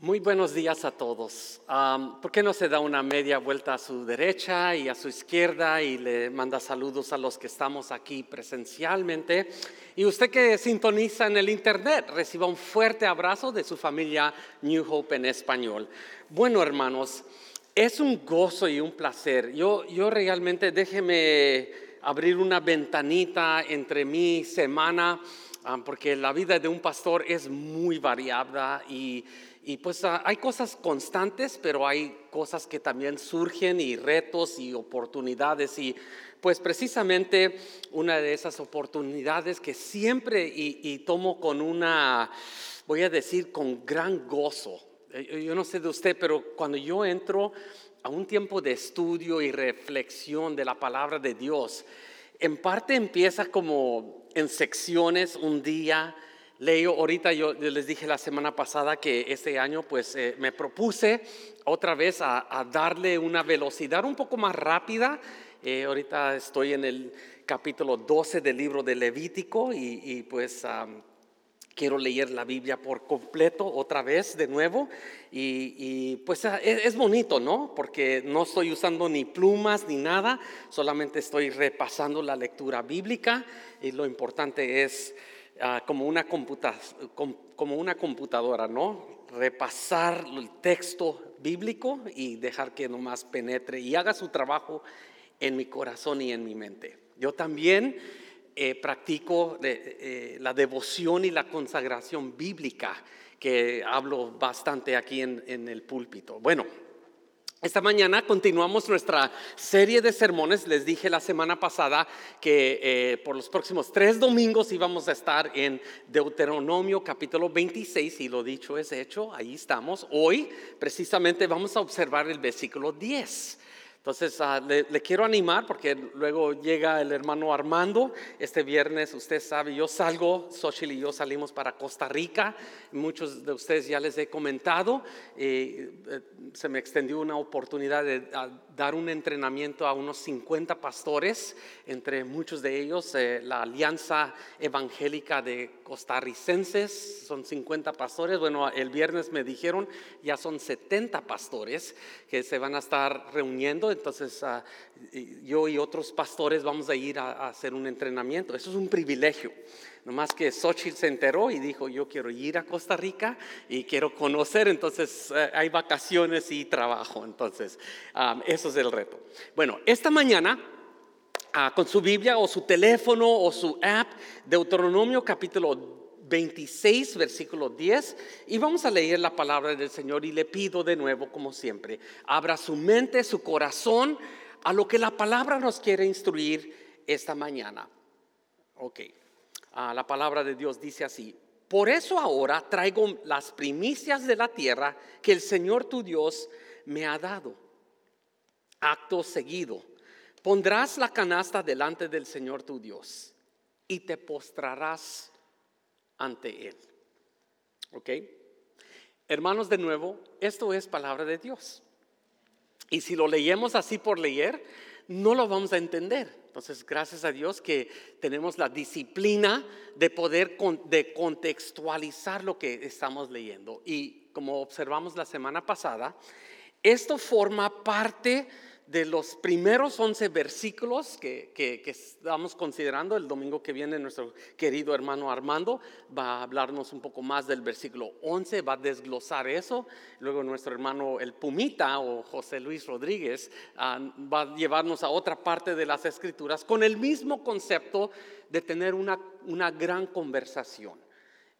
Muy buenos días a todos. ¿Por qué no se da una media vuelta a su derecha y a su izquierda y le manda saludos a los que estamos aquí presencialmente? Y usted que sintoniza en el internet, reciba un fuerte abrazo de su familia New Hope en español. Bueno, hermanos, es un gozo y un placer. Yo, yo realmente, déjeme abrir una ventanita entre mi semana, porque la vida de un pastor es muy variada y y pues ah, hay cosas constantes, pero hay cosas que también surgen y retos y oportunidades. Y pues precisamente una de esas oportunidades que siempre y, tomo con una, voy a decir, con gran gozo. Eh, yo no sé de usted, pero cuando yo entro a un tiempo de estudio y reflexión de la palabra de Dios, en parte empieza como en secciones un día, Leo, ahorita yo les dije la semana pasada que este año pues eh, me propuse otra vez a, darle una velocidad un poco más rápida. Eh, ahorita estoy en el capítulo 12 del libro de Levítico y, pues quiero leer la Biblia por completo otra vez de nuevo. Y, pues ah, es, es, bonito, ¿no? Porque no estoy usando ni plumas ni nada, solamente estoy repasando la lectura bíblica y lo importante es Ah, como, una como una computadora, ¿no? Repasar el texto bíblico y dejar que nomás penetre y haga su trabajo en mi corazón y en mi mente. Yo también eh, practico eh, la devoción y la consagración bíblica, que hablo bastante aquí en, en el púlpito. Bueno, esta mañana continuamos nuestra serie de sermones. Les dije la semana pasada que eh, por los próximos tres domingos íbamos a estar en Deuteronomio capítulo 26 y lo dicho es hecho, ahí estamos. Hoy precisamente vamos a observar el versículo 10. Entonces, ah, le, quiero animar porque luego llega el hermano Armando. Este viernes, usted sabe, yo salgo, Xochitl y yo salimos para Costa Rica. Muchos de ustedes ya les he comentado. Eh, se me extendió una oportunidad de dar un entrenamiento a unos 50 pastores, entre muchos de ellos eh, la Alianza Evangélica de Costarricenses, son 50 pastores. Bueno, el viernes me dijeron ya son 70 pastores que se van a estar reuniendo entonces ah, yo y otros pastores vamos a ir a, hacer un entrenamiento. Eso es un privilegio. Nomás que Xochitl se enteró y dijo, yo quiero ir a Costa Rica y quiero conocer, entonces eh, hay vacaciones y trabajo, entonces ah, eso es el reto. Bueno, esta mañana ah, con su Biblia o su teléfono o su app, Deuteronomio capítulo 26, versículo 10, y vamos a leer la palabra del Señor y le pido de nuevo, como siempre, abra su mente, su corazón a lo que la palabra nos quiere instruir esta mañana. Ok, ah, la palabra de Dios dice así, por eso ahora traigo las primicias de la tierra que el Señor tu Dios me ha dado. Acto seguido, pondrás la canasta delante del Señor tu Dios y te postrarás ante Él. ¿Ok? Hermanos, de nuevo, esto es palabra de Dios. Y si lo leemos así por leer, no lo vamos a entender. Entonces, gracias a Dios que tenemos la disciplina de poder de contextualizar lo que estamos leyendo. Y como observamos la semana pasada, esto forma parte de los primeros 11 versículos que, estamos considerando, el domingo que viene nuestro querido hermano Armando va a hablarnos un poco más del versículo 11, va a desglosar eso. Luego nuestro hermano el Pumita o José Luis Rodríguez ah, va a llevarnos a otra parte de las escrituras con el mismo concepto de tener una, una gran conversación.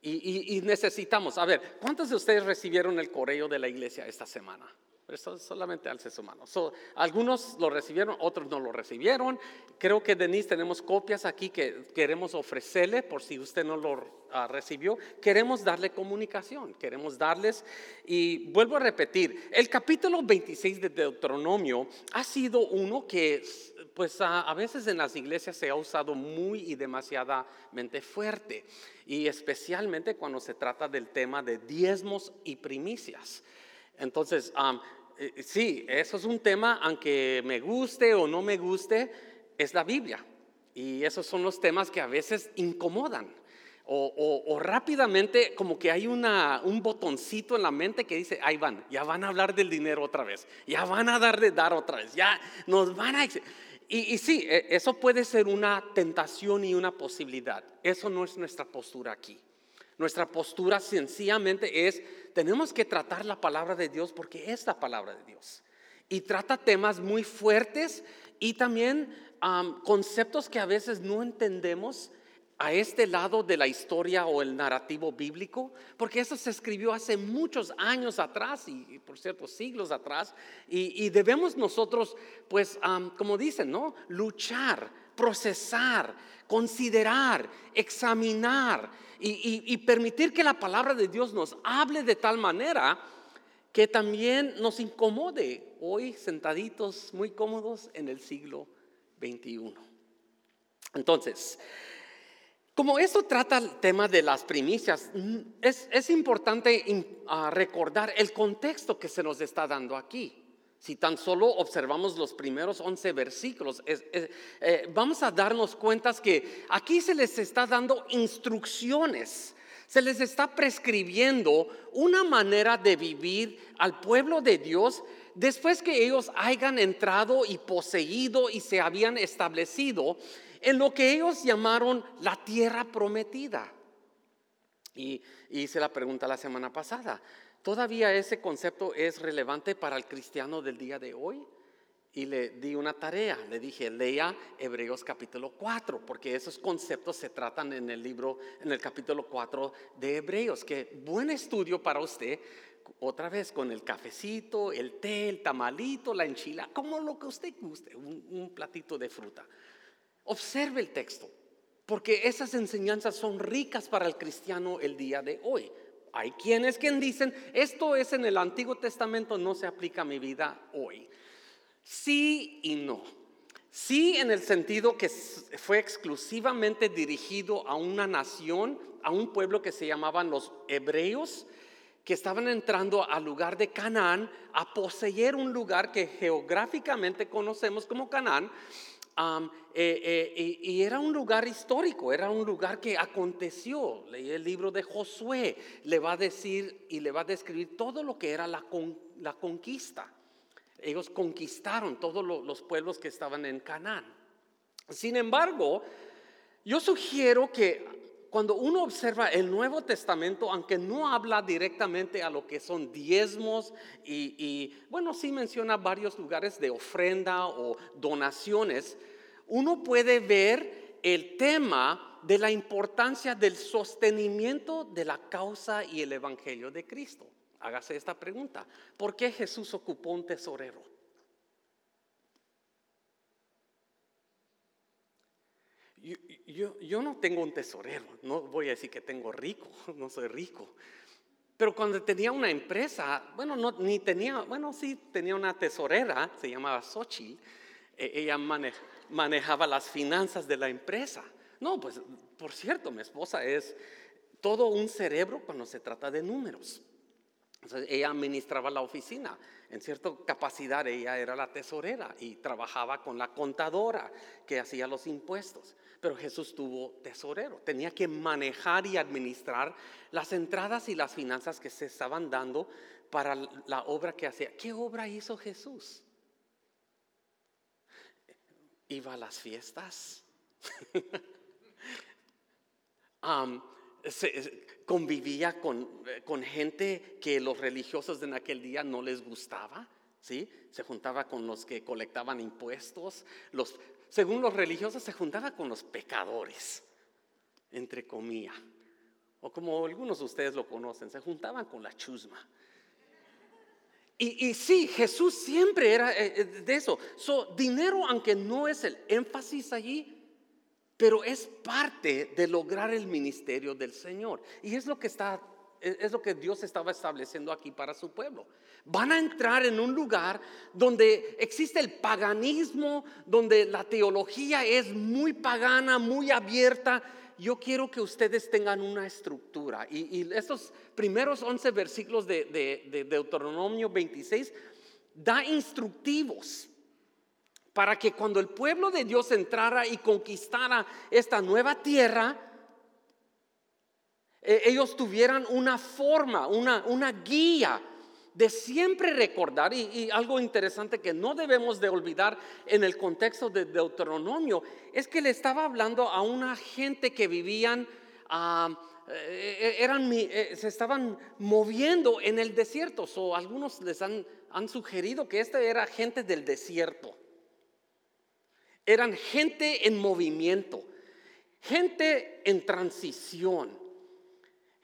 Y, y necesitamos, a ver, ¿cuántos de ustedes recibieron el correo de la iglesia esta semana? Pero solamente al ser humano. algunos lo recibieron, otros no lo recibieron. Creo que Denise tenemos copias aquí que queremos ofrecerle por si usted no lo ah, recibió. Queremos darle comunicación, queremos darles. Y vuelvo a repetir, el capítulo 26 de Deuteronomio ha sido uno que pues a, a veces en las iglesias se ha usado muy y demasiadamente fuerte. Y especialmente cuando se trata del tema de diezmos y primicias. Entonces, eh, eh, sí, eso es un tema, aunque me guste o no me guste, es la Biblia. Y esos son los temas que a veces incomodan O, rápidamente como que hay una, un botoncito en la mente que dice, ahí van, ya van a hablar del dinero otra vez, ya van a dar de dar otra vez, ya nos van a... Y, sí, e, eso puede ser una tentación y una posibilidad. Eso no es nuestra postura aquí. Nuestra postura sencillamente es, tenemos que tratar la palabra de Dios porque es la palabra de Dios. Y trata temas muy fuertes y también conceptos que a veces no entendemos a este lado de la historia o el narrativo bíblico, porque eso se escribió hace muchos años atrás y, por cierto siglos atrás, y, debemos nosotros, pues, como dicen, ¿no? Luchar, procesar, considerar, examinar y, y permitir que la palabra de Dios nos hable de tal manera que también nos incomode hoy sentaditos muy cómodos en el siglo XXI. Entonces, como esto trata el tema de las primicias, mm, es, importante ah, recordar el contexto que se nos está dando aquí. Si tan solo observamos los primeros 11 versículos, eh, vamos a darnos cuenta que aquí se les está dando instrucciones, se les está prescribiendo una manera de vivir al pueblo de Dios después que ellos hayan entrado y poseído y se habían establecido en lo que ellos llamaron la tierra prometida. Y hice la pregunta la semana pasada, ¿todavía ese concepto es relevante para el cristiano del día de hoy? Y le di una tarea, le dije, lea Hebreos capítulo 4, porque esos conceptos se tratan en el libro, en el capítulo 4 de Hebreos, que buen estudio para usted, otra vez con el cafecito, el té, el tamalito, la enchila, como lo que usted guste, un platito de fruta. Observe el texto, porque esas enseñanzas son ricas para el cristiano el día de hoy. Hay quienes que dicen, esto es en el Antiguo Testamento, no se aplica a mi vida hoy. Sí y no. Sí en el sentido que fue exclusivamente dirigido a una nación, a un pueblo que se llamaban los hebreos, que estaban entrando al lugar de Canaán a poseer un lugar que geográficamente conocemos como Canaán, eh, y, era un lugar histórico, era un lugar que aconteció. Leí el libro de Josué, le va a decir y le va a describir todo lo que era la, la conquista. Ellos conquistaron todos los pueblos que estaban en Canaán. Sin embargo, yo sugiero que cuando uno observa el Nuevo Testamento, aunque no habla directamente a lo que son diezmos y, y, bueno, sí menciona varios lugares de ofrenda o donaciones, uno puede ver el tema de la importancia del sostenimiento de la causa y el Evangelio de Cristo. Hágase esta pregunta. ¿Por qué Jesús ocupó un tesorero? Yo, no tengo un tesorero, no voy a decir que tengo rico, no soy rico. Pero cuando tenía una empresa, bueno, no, ni tenía, bueno, sí tenía una tesorera, se llamaba Xochitl, e, ella manejaba las finanzas de la empresa. No, pues, por cierto, mi esposa es todo un cerebro cuando se trata de números. Ella administraba la oficina. En cierta capacidad ella era la tesorera y trabajaba con la contadora que hacía los impuestos. Pero Jesús tuvo tesorero. Tenía que manejar y administrar las entradas y las finanzas que se estaban dando para la obra que hacía. ¿Qué obra hizo Jesús? Iba a las fiestas. convivía con, con, gente que los religiosos en aquel día no les gustaba, ¿sí? Se juntaba con los que colectaban impuestos, los, según los religiosos se juntaba con los pecadores, entre comillas, o como algunos de ustedes lo conocen, se juntaban con la chusma. Y, sí, Jesús siempre era eh, eh, de eso. dinero, aunque no es el énfasis allí, pero es parte de lograr el ministerio del Señor. Y es lo que está es lo que Dios estaba estableciendo aquí para su pueblo. Van a entrar en un lugar donde existe el paganismo, donde la teología es muy pagana, muy abierta. Yo quiero que ustedes tengan una estructura. Y, estos primeros 11 versículos de, de Deuteronomio 26 da instructivos para que cuando el pueblo de Dios entrara y conquistara esta nueva tierra, eh, ellos tuvieran una forma, una, una guía de siempre recordar, y, algo interesante que no debemos de olvidar en el contexto de Deuteronomio, es que le estaba hablando a una gente que vivían, eh, eran, eh, se estaban moviendo en el desierto, o algunos les han, han sugerido que esta era gente del desierto, eran gente en movimiento, gente en transición.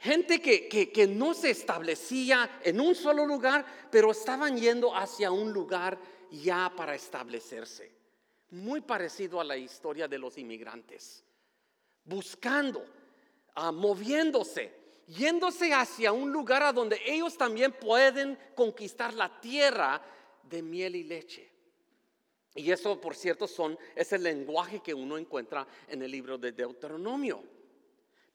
Gente que, no se establecía en un solo lugar, pero estaban yendo hacia un lugar ya para establecerse. Muy parecido a la historia de los inmigrantes. Buscando, ah, moviéndose, yéndose hacia un lugar a donde ellos también pueden conquistar la tierra de miel y leche. Y eso, por cierto, son, es el lenguaje que uno encuentra en el libro de Deuteronomio.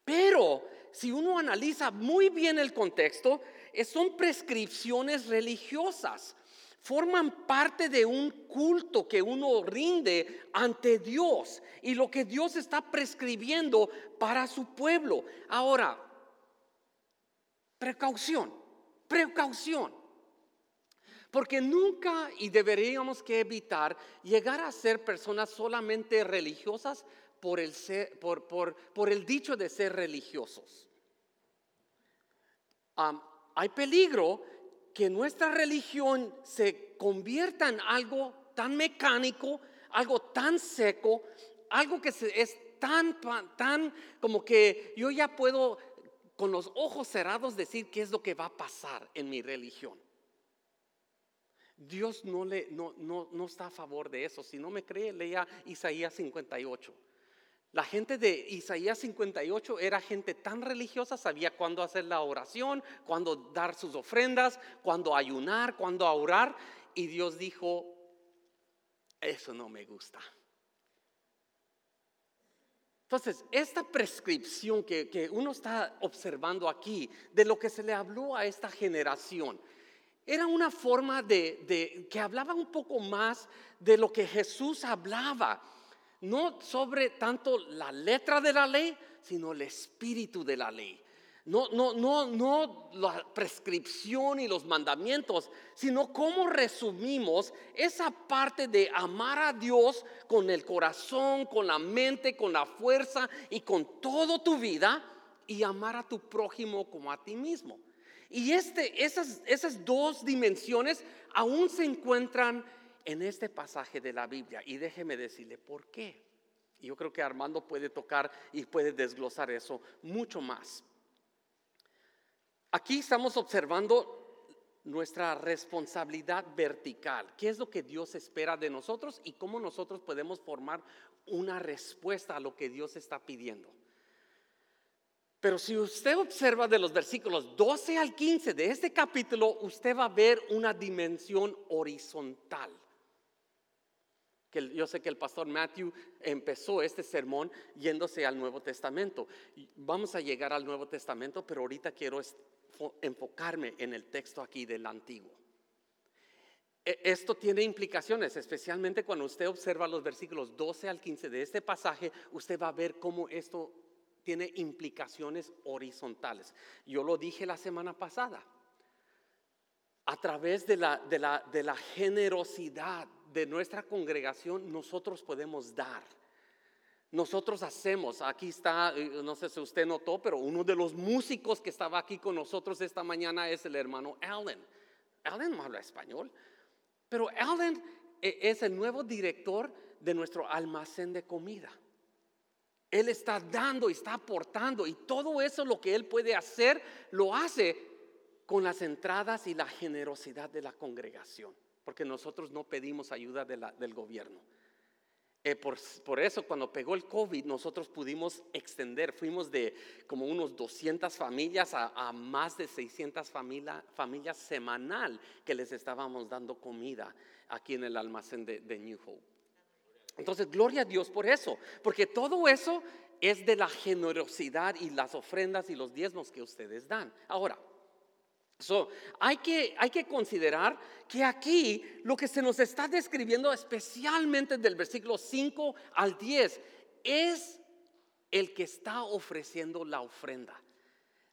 Pero si uno analiza muy bien el contexto, son prescripciones religiosas. Forman parte de un culto que uno rinde ante Dios y lo que Dios está prescribiendo para su pueblo. Ahora, precaución, precaución. Porque nunca y deberíamos que evitar llegar a ser personas solamente religiosas por el, por, por, el dicho de ser religiosos. hay peligro que nuestra religión se convierta en algo tan mecánico, algo tan seco, algo que es tan, tan como que yo ya puedo con los ojos cerrados decir qué es lo que va a pasar en mi religión. Dios no, le, no, no, no está a favor de eso. Si no me cree, lea Isaías 58. La gente de Isaías 58 era gente tan religiosa, sabía cuándo hacer la oración, cuándo dar sus ofrendas, cuándo ayunar, cuándo orar. Y Dios dijo, eso no me gusta. Entonces, esta prescripción que, uno está observando aquí de lo que se le habló a esta generación, era una forma de que hablaba un poco más de lo que Jesús hablaba no sobre tanto la letra de la ley, sino el espíritu de la ley. No, no, no, no la prescripción y los mandamientos, sino cómo resumimos esa parte de amar a Dios con el corazón, con la mente, con la fuerza y con toda tu vida y amar a tu prójimo como a ti mismo. Y este, esas, esas dos dimensiones aún se encuentran en este pasaje de la Biblia. Y déjeme decirle por qué. Yo creo que Armando puede tocar y puede desglosar eso mucho más. Aquí estamos observando nuestra responsabilidad vertical. ¿Qué es lo que Dios espera de nosotros y cómo nosotros podemos formar una respuesta a lo que Dios está pidiendo? Pero si usted observa de los versículos 12 al 15 de este capítulo, usted va a ver una dimensión horizontal yo sé que el pastor Matthew empezó este sermón yéndose al Nuevo Testamento. Vamos a llegar al Nuevo Testamento, pero ahorita quiero enfocarme en el texto aquí del Antiguo. E, esto tiene implicaciones, especialmente cuando usted observa los versículos 12 al 15 de este pasaje, usted va a ver cómo esto tiene implicaciones horizontales. Yo lo dije la semana pasada. A través de la, de la, generosidad de nuestra congregación nosotros podemos dar. Nosotros hacemos, aquí está, eh, no sé si usted notó, pero uno de los músicos que estaba aquí con nosotros esta mañana es el hermano Allen. Allen no habla español, pero Allen eh, es el nuevo director de nuestro almacén de comida. Él está dando está aportando y todo eso lo que él puede hacer, lo hace con las entradas y la generosidad de la congregación porque nosotros no pedimos ayuda del gobierno. Eh, por, eso cuando pegó el COVID nosotros pudimos extender, fuimos de como unos 200 familias a, más de 600 familias semanal que les estábamos dando comida aquí en el almacén de, de New Hope. Entonces, gloria a Dios por eso, porque todo eso es de la generosidad y las ofrendas y los diezmos que ustedes dan. Ahora, Hay, que, hay que considerar que aquí lo que se nos está describiendo, especialmente del versículo 5 al 10, es el que está ofreciendo la ofrenda.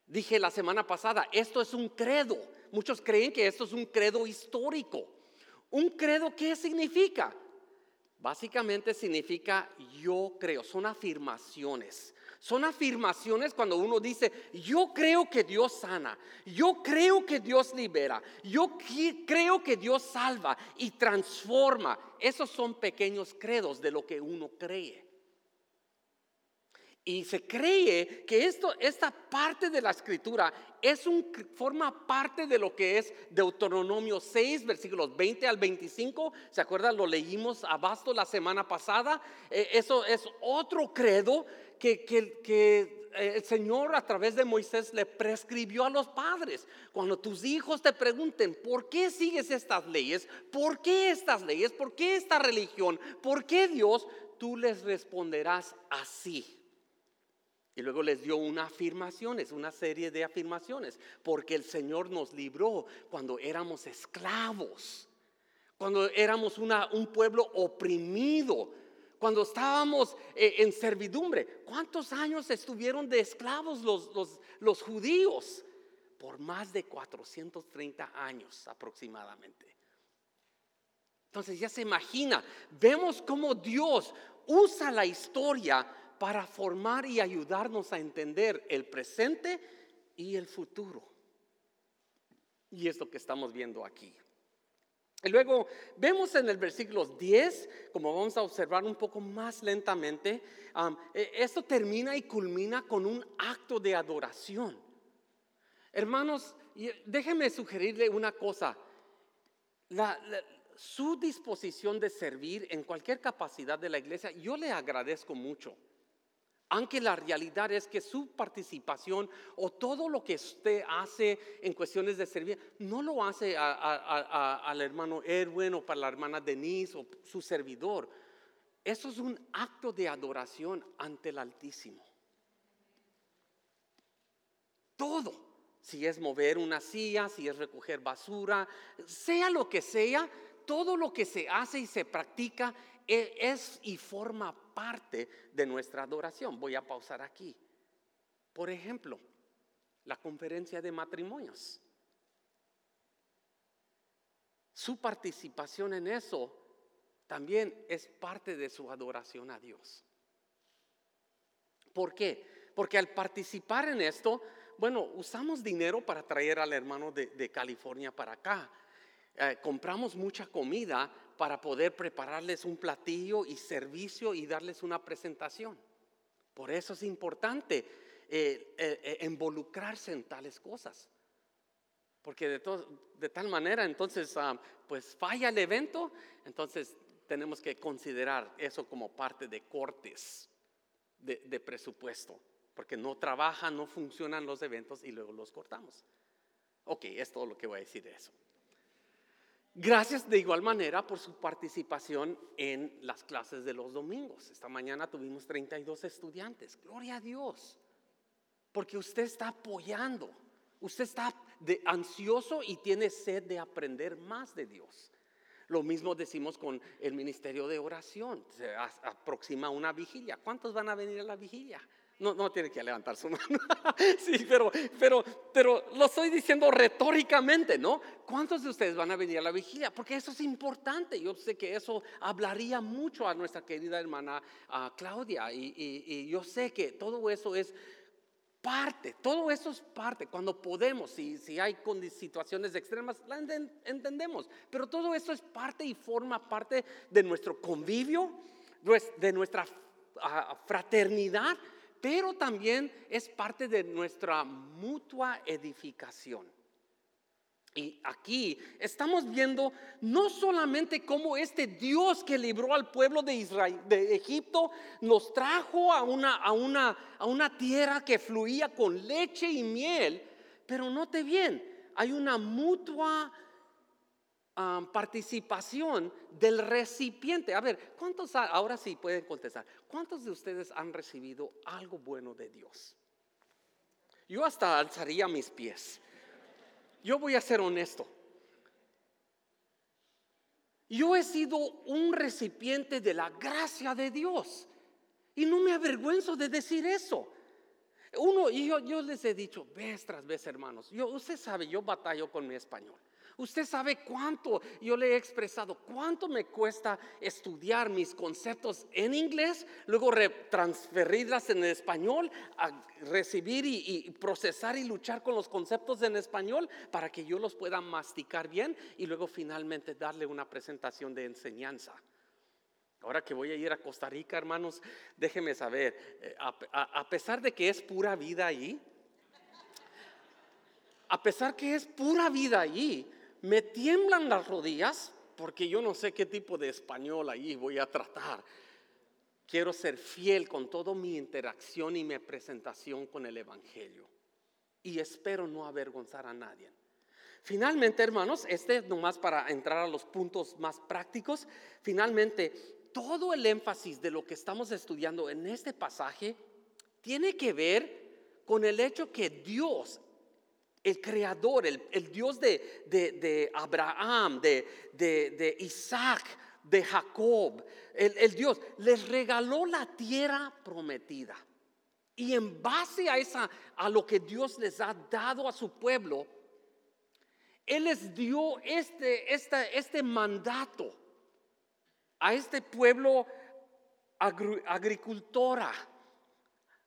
Dije la semana pasada, esto es un credo. Muchos creen que esto es un credo histórico. ¿Un credo qué significa? Básicamente significa yo creo, son afirmaciones. Son afirmaciones cuando uno dice, yo creo que Dios sana, yo creo que Dios libera, yo creo que Dios salva y transforma. Esos son pequeños credos de lo que uno cree. Y se cree que esto, esta parte de la escritura es forma parte de lo que es Deuteronomio 6, versículos 20 al 25. ¿Se acuerdan? Lo leímos a Basto la semana pasada. Eh, eso es otro credo que, eh, el Señor a través de Moisés le prescribió a los padres. Cuando tus hijos te pregunten, ¿por qué sigues estas leyes? ¿Por qué estas leyes? ¿Por qué esta religión? ¿Por qué Dios? Tú les responderás así. Y luego les dio una afirmación, es una serie de afirmaciones, porque el Señor nos libró cuando éramos esclavos, cuando éramos un pueblo oprimido, cuando estábamos eh, en servidumbre. ¿Cuántos años estuvieron de esclavos los, los, los judíos? Por más de 430 años aproximadamente. Entonces ya se imagina, vemos cómo Dios usa la historia para formar y ayudarnos a entender el presente y el futuro. Y es lo que estamos viendo aquí. Luego vemos en el versículo 10, como vamos a observar un poco más lentamente, e, esto termina y culmina con un acto de adoración. Hermanos, déjenme sugerirle una cosa. su disposición de servir en cualquier capacidad de la iglesia, yo le agradezco mucho. Aunque la realidad es que su participación o todo lo que usted hace en cuestiones de servir, no lo hace al hermano Erwin o para la hermana Denise o su servidor. Eso es un acto de adoración ante el Altísimo. Todo, si es mover una silla, si es recoger basura, sea lo que sea, todo lo que se hace y se practica e, es y forma parte de nuestra adoración. Voy a pausar aquí. Por ejemplo, la conferencia de matrimonios. Su participación en eso también es parte de su adoración a Dios. ¿Por qué? Porque al participar en esto, bueno, usamos dinero para traer al hermano de, California para acá. Eh, compramos mucha comida para poder prepararles un platillo y servicio y darles una presentación. Por eso es importante eh, eh, eh, involucrarse en tales cosas. Porque de, tal manera, entonces, ah, pues falla el evento, entonces tenemos que considerar eso como parte de cortes de, de presupuesto. Porque no trabajan, no funcionan los eventos y luego los cortamos. Ok, es todo lo que voy a decir de eso. Gracias de igual manera por su participación en las clases de los domingos. Esta mañana tuvimos 32 estudiantes. Gloria a Dios. Porque usted está apoyando. Usted está ansioso y tiene sed de aprender más de Dios. Lo mismo decimos con el ministerio de oración. Se aproxima una vigilia. ¿Cuántos van a venir a la vigilia? No, no tiene que levantar su mano. sí, pero, pero, pero lo estoy diciendo retóricamente, ¿no? ¿Cuántos de ustedes van a venir a la vigilia? Porque eso es importante. Yo sé que eso hablaría mucho a nuestra querida hermana Claudia. Y, yo sé que todo eso es parte, todo eso es parte. Cuando podemos, si, si hay situaciones extremas, la entendemos. Pero todo eso es parte y forma parte de nuestro convivio, de nuestra ah, fraternidad pero también es parte de nuestra mutua edificación. Y aquí estamos viendo no solamente cómo este Dios que libró al pueblo de Israel, de Egipto, nos trajo a una, a una, a una tierra que fluía con leche y miel, pero note bien, hay una mutua participación del recipiente. A ver, ¿cuántos, ahora sí pueden contestar, cuántos de ustedes han recibido algo bueno de Dios? Yo hasta alzaría mis pies. Yo voy a ser honesto. Yo he sido un recipiente de la gracia de Dios. Y no me avergüenzo de decir eso. uno, y yo, les he dicho vez tras vez, hermanos, yo, usted sabe, yo batallo con mi español. Usted sabe cuánto yo le he expresado, cuánto me cuesta estudiar mis conceptos en inglés, luego transferirlas en español, a recibir y, procesar y luchar con los conceptos en español para que yo los pueda masticar bien y luego finalmente darle una presentación de enseñanza. Ahora que voy a ir a Costa Rica, hermanos, déjenme saber, eh, a, pesar de que es pura vida allí, a pesar que es pura vida allí, me tiemblan las rodillas porque yo no sé qué tipo de español ahí voy a tratar. Quiero ser fiel con toda mi interacción y mi presentación con el Evangelio. Y espero no avergonzar a nadie. Finalmente, hermanos, este es nomás para entrar a los puntos más prácticos. Finalmente, todo el énfasis de lo que estamos estudiando en este pasaje tiene que ver con el hecho que Dios el creador, el, Dios de, Abraham, de, Isaac, de Jacob, el, Dios, les regaló la tierra prometida. Y en base a, esa, a lo que Dios les ha dado a su pueblo, Él les dio este, este mandato a este pueblo agricultora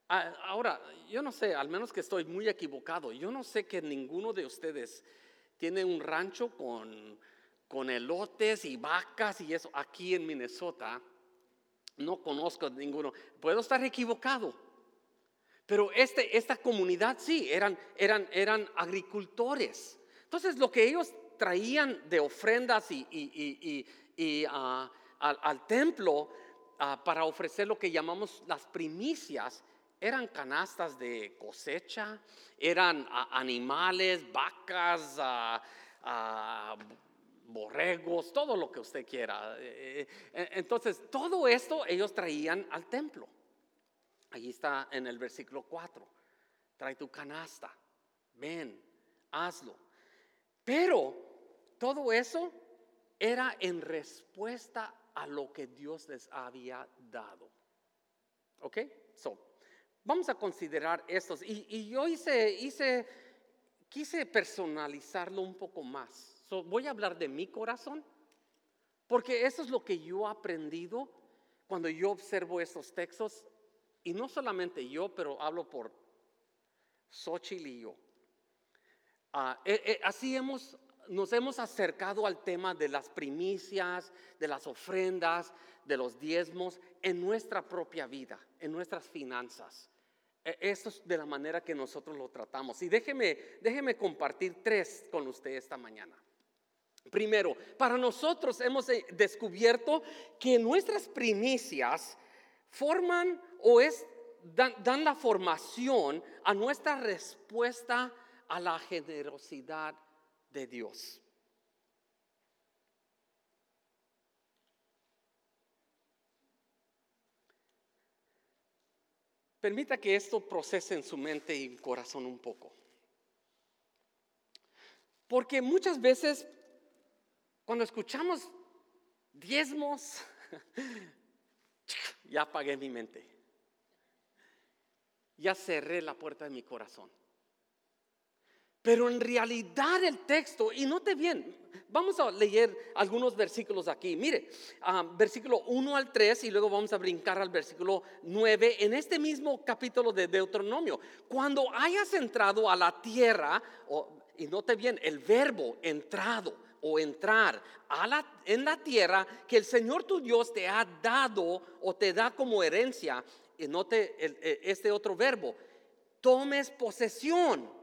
ahora, yo no sé, al menos que estoy muy equivocado, yo no sé que ninguno de ustedes tiene un rancho con, con elotes y vacas y eso aquí en Minnesota. No conozco ninguno. Puedo estar equivocado. Pero este, esta comunidad sí, eran, eran, eran agricultores. Entonces lo que ellos traían de ofrendas y, y, y, ah, al, templo ah, para ofrecer lo que llamamos las primicias eran canastas de cosecha, eran animales, vacas, borregos, todo lo que usted quiera. Eh, eh, entonces, todo esto ellos traían al templo. Allí está en el versículo 4. Trae tu canasta, ven, hazlo. Pero todo eso era en respuesta a lo que Dios les había dado. ¿Ok? So, Vamos a considerar estos. Y, yo hice, quise personalizarlo un poco más. voy a hablar de mi corazón, porque eso es lo que yo he aprendido cuando yo observo estos textos. Y no solamente yo, pero hablo por Xochitl y yo. Ah, eh, eh, así hemos, nos hemos acercado al tema de las primicias, de las ofrendas, de los diezmos en nuestra propia vida, en nuestras finanzas. E, esto es de la manera que nosotros lo tratamos. Y déjeme, déjeme compartir tres con usted esta mañana. Primero, para nosotros hemos eh, descubierto que nuestras primicias forman o es, dan, dan la formación a nuestra respuesta a la generosidad de Dios. Permita que esto procese en su mente y corazón un poco. Porque muchas veces cuando escuchamos diezmos, ya apagué mi mente. Ya cerré la puerta de mi corazón. Pero en realidad el texto, y note bien, vamos a leer algunos versículos aquí. Mire, ah, versículo 1 al 3 y luego vamos a brincar al versículo 9 en este mismo capítulo de Deuteronomio. Cuando hayas entrado a la tierra, y note bien, el verbo entrado o entrar a la, en la tierra que el Señor tu Dios te ha dado o te da como herencia, y note e, este otro verbo, tomes posesión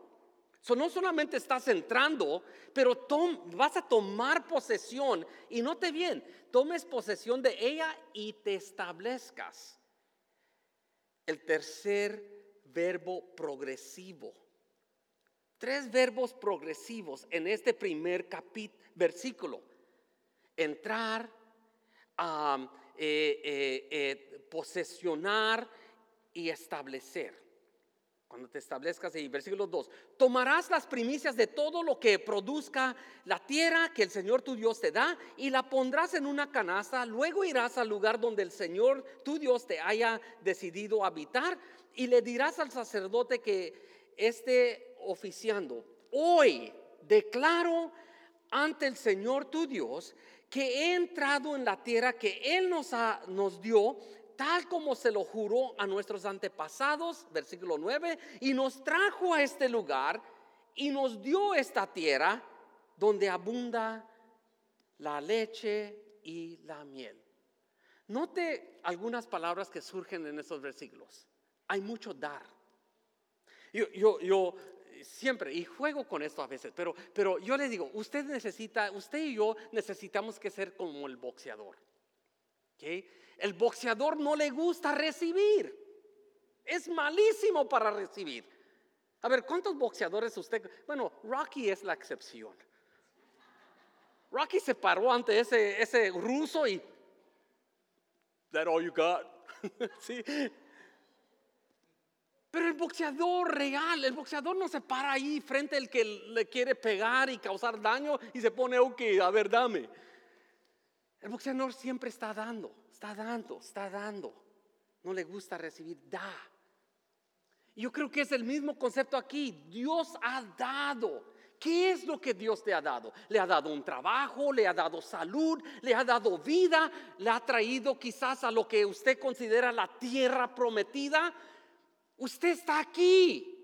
no solamente estás entrando, pero vas a tomar posesión y note bien, tomes posesión de ella y te establezcas. El tercer verbo progresivo. Tres verbos progresivos en este primer capítulo, versículo. Entrar, eh, eh, eh, posesionar y establecer. Cuando te establezcas ahí, versículo 2, tomarás las primicias de todo lo que produzca la tierra que el Señor tu Dios te da y la pondrás en una canasta, luego irás al lugar donde el Señor tu Dios te haya decidido habitar y le dirás al sacerdote que esté oficiando, hoy declaro ante el Señor tu Dios que he entrado en la tierra que Él nos, nos dio, tal como se lo juró a nuestros antepasados, versículo 9, y nos trajo a este lugar y nos dio esta tierra donde abunda la leche y la miel. Note algunas palabras que surgen en estos versículos. Hay mucho dar. Yo, yo, yo siempre, y juego con esto a veces, pero, pero yo le digo, usted necesita, usted y yo necesitamos que ser como el boxeador. El boxeador no le gusta recibir. Es malísimo para recibir. A ver, ¿cuántos boxeadores usted? Bueno, Rocky es la excepción. Rocky se paró ante ese, ese ruso y... That all you got? sí. Pero el boxeador real, el boxeador no se para ahí frente al que le quiere pegar y causar daño y se pone, ok, a ver, dame. El boxeador siempre está dando, está dando, está dando. No le gusta recibir, da. Yo creo que es el mismo concepto aquí. Dios ha dado. ¿Qué es lo que Dios te ha dado? Le ha dado un trabajo, le ha dado salud, le ha dado vida, le ha traído quizás a lo que usted considera la tierra prometida. Usted está aquí.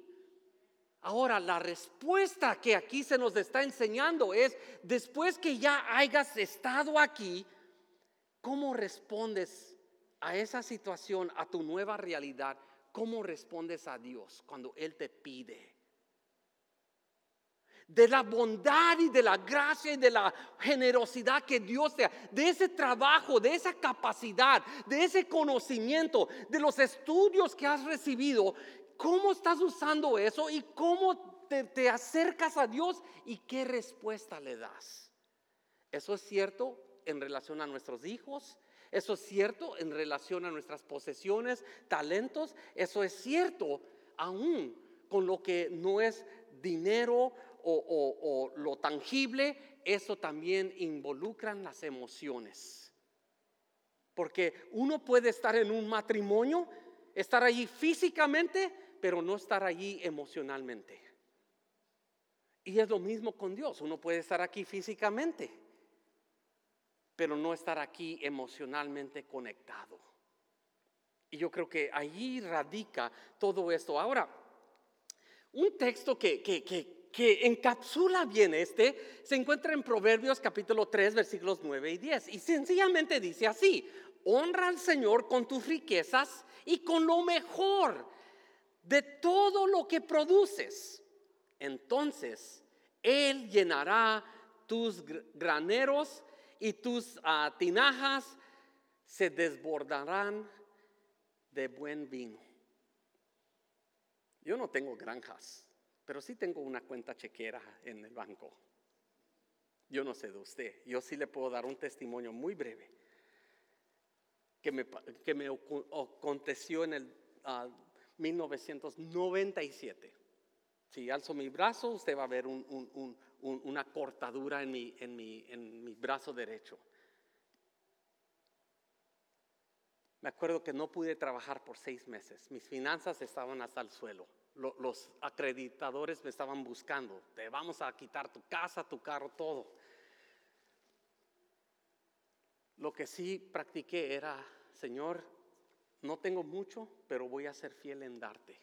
Ahora, la respuesta que aquí se nos está enseñando es, después que ya hayas estado aquí, ¿cómo respondes a esa situación, a tu nueva realidad? ¿Cómo respondes a Dios cuando Él te pide? de la bondad y de la gracia y de la generosidad que Dios te da, de ese trabajo, de esa capacidad, de ese conocimiento, de los estudios que has recibido, ¿cómo estás usando eso y cómo te, acercas a Dios y qué respuesta le das? Eso es cierto en relación a nuestros hijos, eso es cierto en relación a nuestras posesiones, talentos, eso es cierto aún con lo que no es dinero o, lo tangible, eso también involucra las emociones. Porque uno puede estar en un matrimonio, estar allí físicamente, pero no estar allí emocionalmente. Y es lo mismo con Dios. Uno puede estar aquí físicamente, pero no estar aquí emocionalmente conectado. Y yo creo que allí radica todo esto. Ahora, un texto que, que, que, que encapsula bien este se encuentra en Proverbios capítulo 3 versículos 9 y 10 y sencillamente dice así, honra al Señor con tus riquezas y con lo mejor de todo lo que produces. Entonces Él llenará tus graneros y tus ah, tinajas se desbordarán de buen vino. Yo no tengo granjas pero sí tengo una cuenta chequera en el banco. Yo no sé de usted, yo sí le puedo dar un testimonio muy breve que me, que me aconteció en el 1997. Ah, si alzo mi brazo, usted va a ver una cortadura en, mi, en mi brazo derecho. Me acuerdo que no pude trabajar por seis meses. Mis finanzas estaban hasta el suelo los acreditadores me estaban buscando. Te vamos a quitar tu casa, tu carro, todo. Lo que sí practiqué era, Señor, no tengo mucho, pero voy a ser fiel en darte.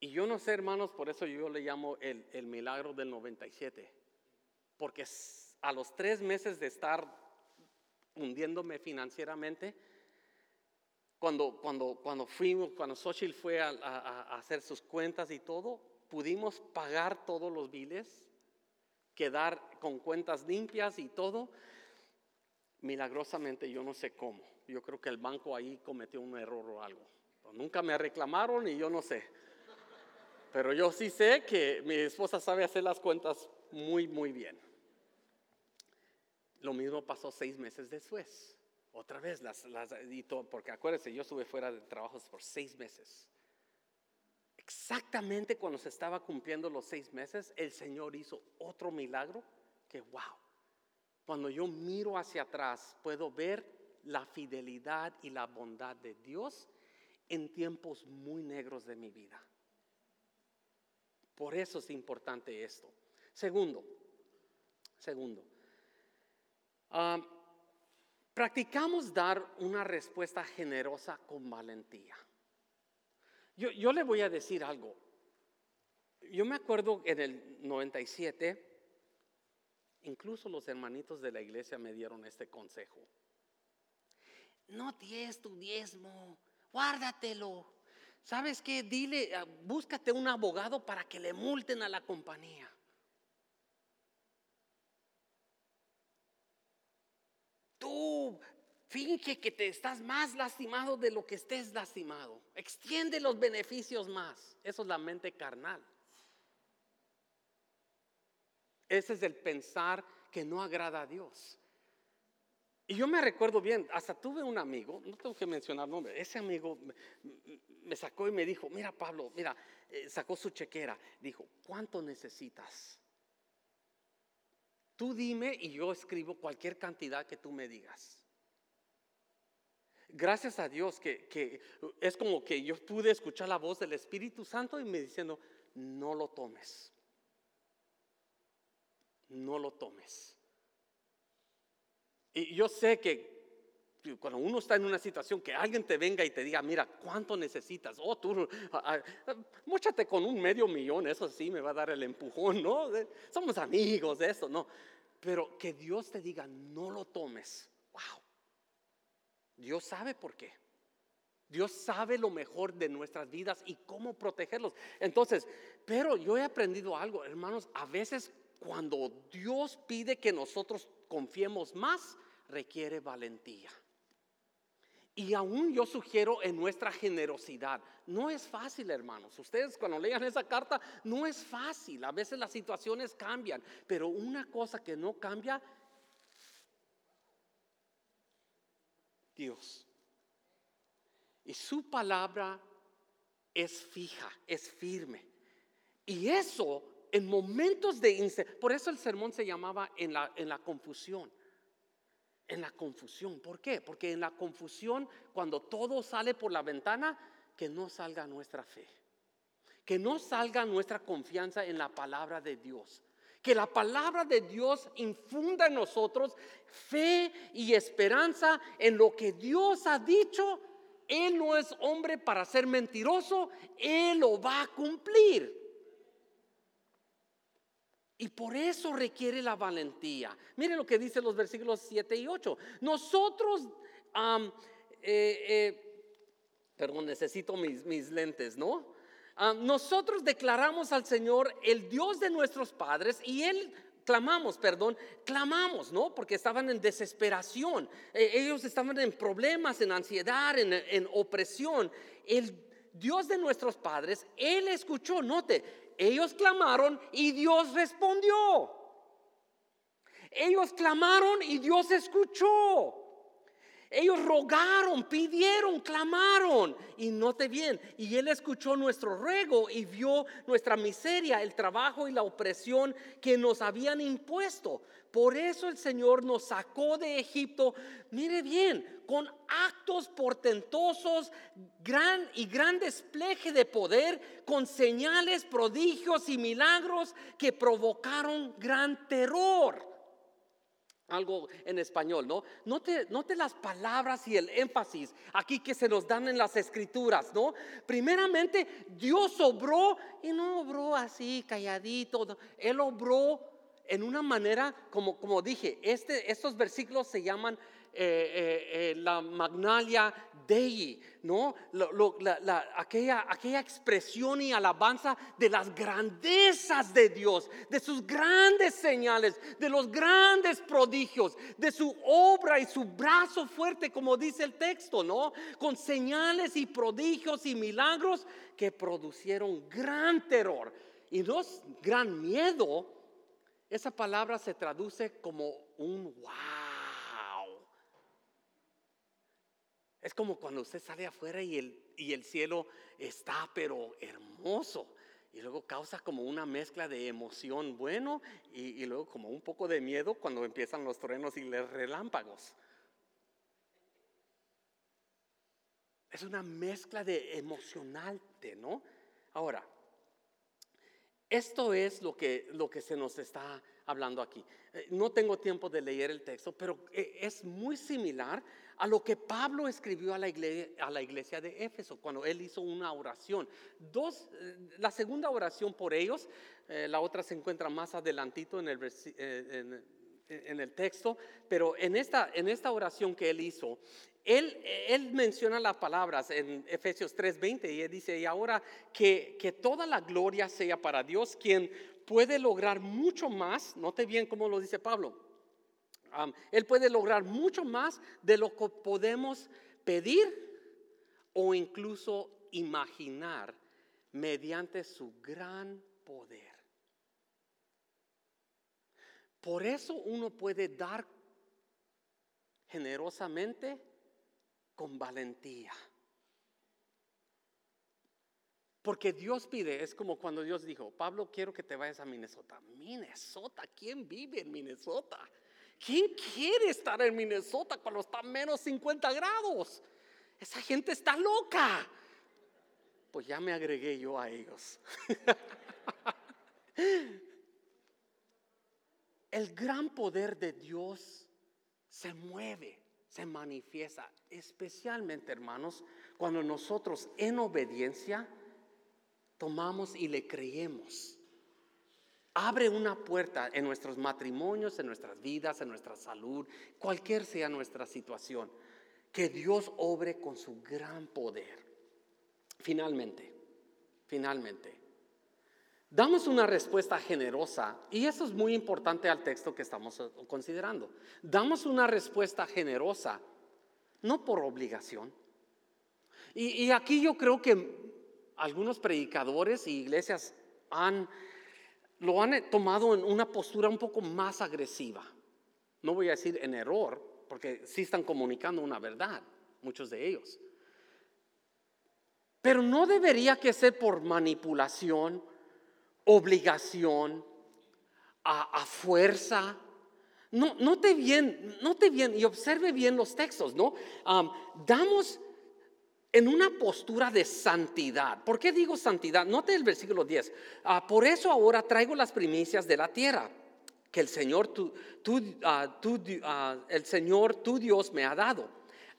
Y yo no sé, hermanos, por eso yo le llamo el, el milagro del 97. Porque a los tres meses de estar hundiéndome financieramente, cuando, cuando, cuando fuimos, cuando Xochitl fue a, hacer sus cuentas y todo, pudimos pagar todos los biles, quedar con cuentas limpias y todo. Milagrosamente yo no sé cómo. Yo creo que el banco ahí cometió un error o algo. Nunca me reclamaron y yo no sé. Pero yo sí sé que mi esposa sabe hacer las cuentas muy, muy bien. Lo mismo pasó seis meses después. Otra vez, las, las, porque acuérdense, yo estuve fuera de trabajos por seis meses. Exactamente cuando se estaba cumpliendo los seis meses, el Señor hizo otro milagro que, wow, cuando yo miro hacia atrás, puedo ver la fidelidad y la bondad de Dios en tiempos muy negros de mi vida. Por eso es importante esto. Segundo, segundo, ah, practicamos dar una respuesta generosa con valentía. Yo, yo le voy a decir algo. Yo me acuerdo en el 97, incluso los hermanitos de la iglesia me dieron este consejo. No tienes tu diezmo, guárdatelo. ¿Sabes qué? Dile, ah, búscate un abogado para que le multen a la compañía. Tú finge que te estás más lastimado de lo que estés lastimado. Extiende los beneficios más. Eso es la mente carnal. Ese es el pensar que no agrada a Dios. Y yo me recuerdo bien, hasta tuve un amigo, no tengo que mencionar nombre, ese amigo me sacó y me dijo, mira Pablo, mira, eh, sacó su chequera, dijo, ¿cuánto necesitas? Tú dime y yo escribo cualquier cantidad que tú me digas. Gracias a Dios que, que es como que yo pude escuchar la voz del Espíritu Santo y me diciendo, no lo tomes, no lo tomes. Y yo sé que cuando uno está en una situación que alguien te venga y te diga, mira, ¿cuánto necesitas? Oh, tú, múchate con un medio millón, eso sí me va a dar el empujón, ¿no? Somos amigos de eso, ¿no? Pero que Dios te diga, no lo tomes. Wow. Dios sabe por qué. Dios sabe lo mejor de nuestras vidas y cómo protegerlos. Entonces, pero yo he aprendido algo, hermanos, a veces cuando Dios pide que nosotros confiemos más, requiere valentía. Y aún yo sugiero en nuestra generosidad. No es fácil, hermanos. Ustedes cuando lean esa carta, no es fácil. A veces las situaciones cambian. Pero una cosa que no cambia, Dios. Y su palabra es fija, es firme. Y eso en momentos de... Por eso el sermón se llamaba en la, en la confusión. En la confusión. ¿Por qué? Porque en la confusión, cuando todo sale por la ventana, que no salga nuestra fe. Que no salga nuestra confianza en la palabra de Dios. Que la palabra de Dios infunda en nosotros fe y esperanza en lo que Dios ha dicho. Él no es hombre para ser mentiroso, Él lo va a cumplir. Y por eso requiere la valentía. Miren lo que dicen los versículos 7 y 8. Nosotros, eh, eh, perdón, necesito mis, mis lentes, ¿no? nosotros declaramos al Señor el Dios de nuestros padres y Él clamamos, perdón, clamamos, ¿no? Porque estaban en desesperación, e, ellos estaban en problemas, en ansiedad, en, en opresión. El Dios de nuestros padres, Él escuchó, note, ellos clamaron y Dios respondió. Ellos clamaron y Dios escuchó. Ellos rogaron, pidieron, clamaron. Y note bien, y Él escuchó nuestro ruego y vio nuestra miseria, el trabajo y la opresión que nos habían impuesto. Por eso el Señor nos sacó de Egipto, mire bien, con actos portentosos, gran y gran despliegue de poder, con señales, prodigios y milagros que provocaron gran terror algo en español, ¿no? Note, note, las palabras y el énfasis aquí que se nos dan en las escrituras, ¿no? Primeramente, Dios obró y no obró así calladito, Él obró en una manera, como, como dije, este, estos versículos se llaman eh, eh, eh, la magnalia dei, ¿no? aquella, aquella expresión y alabanza de las grandezas de Dios, de sus grandes señales, de los grandes prodigios, de su obra y su brazo fuerte, como dice el texto, ¿no? Con señales y prodigios y milagros que producieron gran terror y no gran miedo. Esa palabra se traduce como un wow Es como cuando usted sale afuera y el, y el cielo está pero hermoso. Y luego causa como una mezcla de emoción bueno y, luego como un poco de miedo cuando empiezan los truenos y los relámpagos. Es una mezcla de emocionante, ¿no? Ahora, esto es lo que, lo que se nos está hablando aquí. Eh, no tengo tiempo de leer el texto, pero eh, es muy similar a lo que Pablo escribió a la iglesia, de Éfeso cuando él hizo una oración. Dos, eh, la segunda oración por ellos, la otra se encuentra más adelantito en el, en, en el texto, pero en esta, en esta oración que él hizo, él, él, menciona las palabras en Efesios 3:20 y él dice, y ahora que, que, toda la gloria sea para Dios, quien puede lograr mucho más, note bien cómo lo dice Pablo, él puede lograr mucho más de lo que podemos pedir o incluso imaginar mediante su gran poder. Por eso uno puede dar generosamente con valentía. Porque Dios pide, es como cuando Dios dijo, Pablo, quiero que te vayas a Minnesota. Minnesota, ¿quién vive en Minnesota? ¿Quién quiere estar en Minnesota cuando está menos 50 grados? Esa gente está loca. Pues ya me agregué yo a ellos. El gran poder de Dios se mueve se manifiesta, especialmente hermanos, cuando nosotros en obediencia tomamos y le creemos. Abre una puerta en nuestros matrimonios, en nuestras vidas, en nuestra salud, cualquier sea nuestra situación. Que Dios obre con su gran poder. Finalmente, finalmente, Damos una respuesta generosa, y eso es muy importante al texto que estamos considerando. Damos una respuesta generosa, no por obligación. Y, aquí yo creo que algunos predicadores y iglesias han, lo han tomado en una postura un poco más agresiva. No voy a decir en error, porque sí están comunicando una verdad, muchos de ellos. Pero no debería que ser por manipulación obligación, a, fuerza. No, note bien, note bien y observe bien los textos, ¿no? damos en una postura de santidad. ¿Por qué digo santidad? Note el versículo 10. Ah, por eso ahora traigo las primicias de la tierra que el Señor, tu, ah, ah, el Señor, tu Dios me ha dado.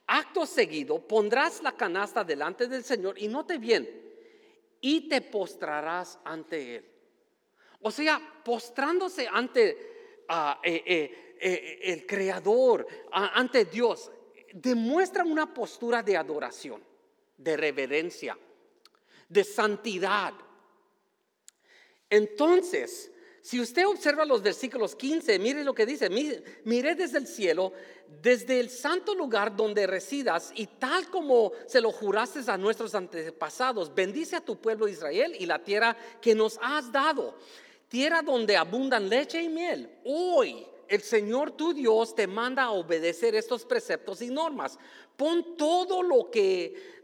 Acto seguido pondrás la canasta delante del Señor y note bien, y te postrarás ante Él. O sea, postrándose ante eh, eh, eh, el Creador, ante Dios, demuestra una postura de adoración, de reverencia, de santidad. Entonces, si usted observa los versículos 15, mire lo que dice, mire, desde el cielo, desde el santo lugar donde residas y tal como se lo juraste a nuestros antepasados, bendice a tu pueblo Israel y la tierra que nos has dado tierra donde abundan leche y miel. Hoy el Señor tu Dios te manda a obedecer estos preceptos y normas. Pon todo lo que,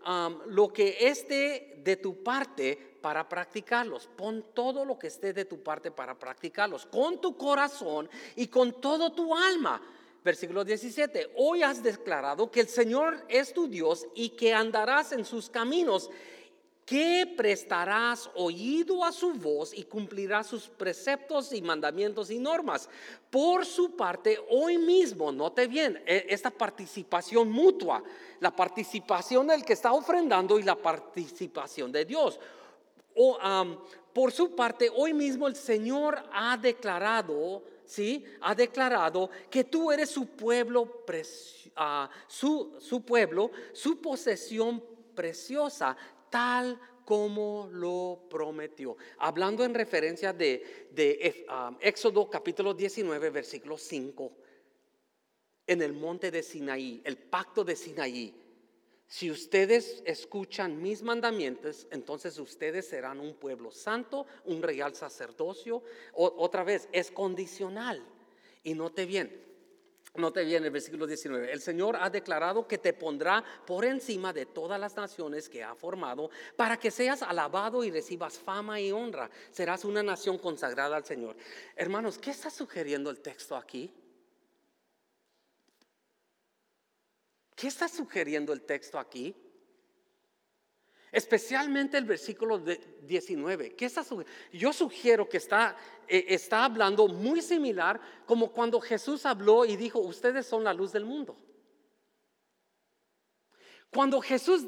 lo que esté de tu parte para practicarlos. Pon todo lo que esté de tu parte para practicarlos. Con tu corazón y con todo tu alma. Versículo 17. Hoy has declarado que el Señor es tu Dios y que andarás en sus caminos que prestarás oído a su voz y cumplirás sus preceptos y mandamientos y normas. Por su parte, hoy mismo, note bien, e, esta participación mutua, la participación del que está ofrendando y la participación de Dios. Por su parte, hoy mismo el Señor ha declarado, ¿sí? Ha declarado que tú eres su pueblo, su, su pueblo, su posesión preciosa tal como lo prometió. Hablando en referencia de, um, Éxodo capítulo 19, versículo 5, en el monte de Sinaí, el pacto de Sinaí. Si ustedes escuchan mis mandamientos, entonces ustedes serán un pueblo santo, un real sacerdocio. otra vez, es condicional. Y note bien, Note bien el versículo 19. El Señor ha declarado que te pondrá por encima de todas las naciones que ha formado para que seas alabado y recibas fama y honra. Serás una nación consagrada al Señor. Hermanos, ¿qué está sugiriendo el texto aquí? ¿Qué está sugiriendo el texto aquí? Especialmente el versículo 19. ¿Qué está Yo sugiero que está, eh, está hablando muy similar como cuando Jesús habló y dijo, ustedes son la luz del mundo. Cuando Jesús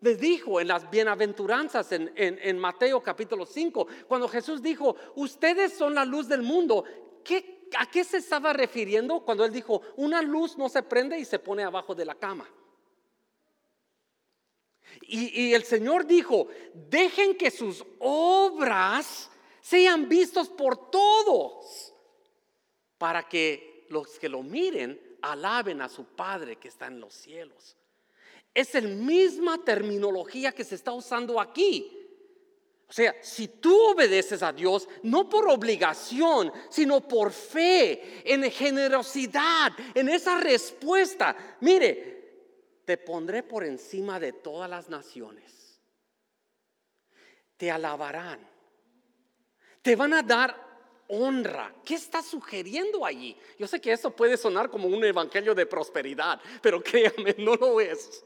les dijo en las bienaventuranzas en, en, Mateo capítulo 5, cuando Jesús dijo, ustedes son la luz del mundo, ¿qué, ¿a qué se estaba refiriendo cuando él dijo, una luz no se prende y se pone abajo de la cama? Y, el Señor dijo, dejen que sus obras sean vistos por todos, para que los que lo miren alaben a su Padre que está en los cielos. Es la misma terminología que se está usando aquí. O sea, si tú obedeces a Dios, no por obligación, sino por fe, en generosidad, en esa respuesta, mire, te pondré por encima de todas las naciones. Te alabarán. Te van a dar honra. ¿Qué está sugiriendo allí? Yo sé que eso puede sonar como un evangelio de prosperidad, pero créame, no lo es.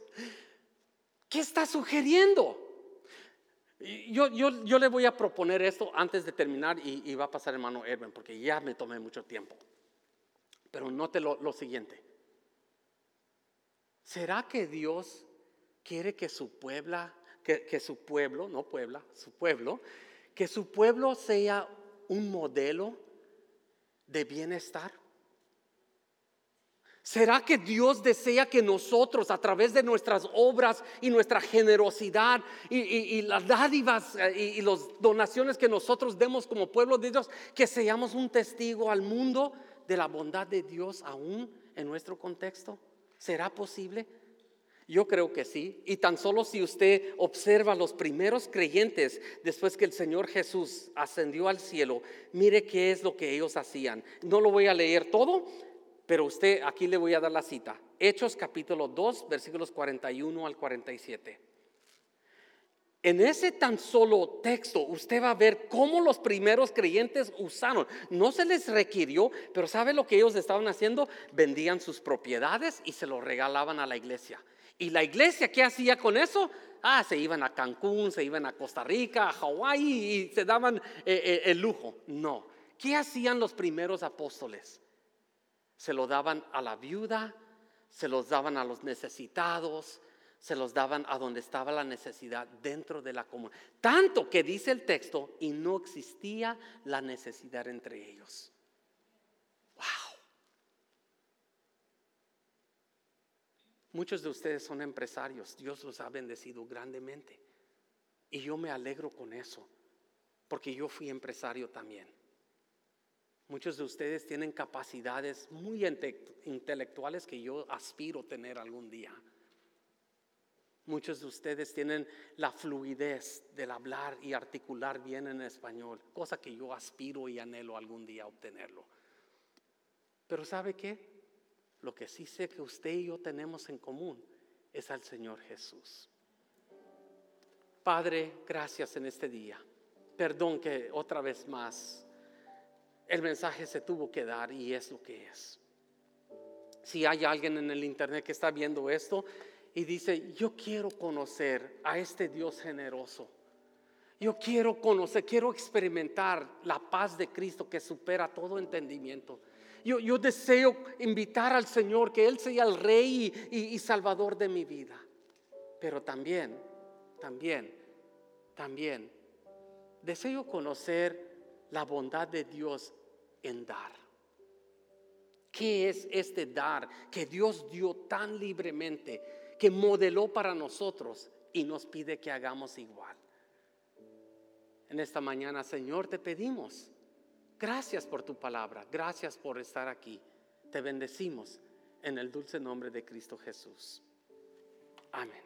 ¿Qué está sugiriendo? Yo, yo, yo le voy a proponer esto antes de terminar y, va a pasar hermano Erwin, porque ya me tomé mucho tiempo. Pero note lo, lo siguiente. ¿Será que Dios quiere que su puebla, que, su pueblo, no puebla, su pueblo, que su pueblo sea un modelo de bienestar? ¿Será que Dios desea que nosotros, a través de nuestras obras y nuestra generosidad y, las dádivas eh, y, y las donaciones que nosotros demos como pueblo de Dios, que seamos un testigo al mundo de la bondad de Dios aún en nuestro contexto? ¿Será posible? Yo creo que sí. Y tan solo si usted observa los primeros creyentes después que el Señor Jesús ascendió al cielo, mire qué es lo que ellos hacían. No lo voy a leer todo, pero usted aquí le voy a dar la cita. Hechos capítulo 2, versículos 41 al 47. En ese tan solo texto usted va a ver cómo los primeros creyentes usaron. No se les requirió, pero ¿sabe lo que ellos estaban haciendo? Vendían sus propiedades y se lo regalaban a la iglesia. ¿Y la iglesia qué hacía con eso? Ah, se iban a Cancún, se iban a Costa Rica, a Hawái y se daban eh, eh, el lujo. No. ¿Qué hacían los primeros apóstoles? Se lo daban a la viuda, se los daban a los necesitados, se los daban a donde estaba la necesidad dentro de la comunidad. Tanto que dice el texto, y no existía la necesidad entre ellos. Muchos de ustedes son empresarios, Dios los ha bendecido grandemente. Y yo me alegro con eso, porque yo fui empresario también. Muchos de ustedes tienen capacidades muy intelectuales que yo aspiro tener algún día. Muchos de ustedes tienen la fluidez del hablar y articular bien en español, cosa que yo aspiro y anhelo algún día obtenerlo. Pero ¿sabe qué? Lo que sí sé que usted y yo tenemos en común es al Señor Jesús. Padre, gracias en este día. Perdón que otra vez más el mensaje se tuvo que dar y es lo que es. Si hay alguien en el internet que está viendo esto y dice, yo quiero conocer a este Dios generoso. Yo quiero conocer, quiero experimentar la paz de Cristo que supera todo entendimiento. Yo, deseo invitar al Señor que Él sea el Rey y, Salvador de mi vida. Pero también, también, también deseo conocer la bondad de Dios en dar. ¿Qué es este dar que Dios dio tan libremente, que modeló para nosotros y nos pide que hagamos igual? En esta mañana, Señor, te pedimos Gracias por tu palabra, gracias por estar aquí. Te bendecimos en el dulce nombre de Cristo Jesús. Amén.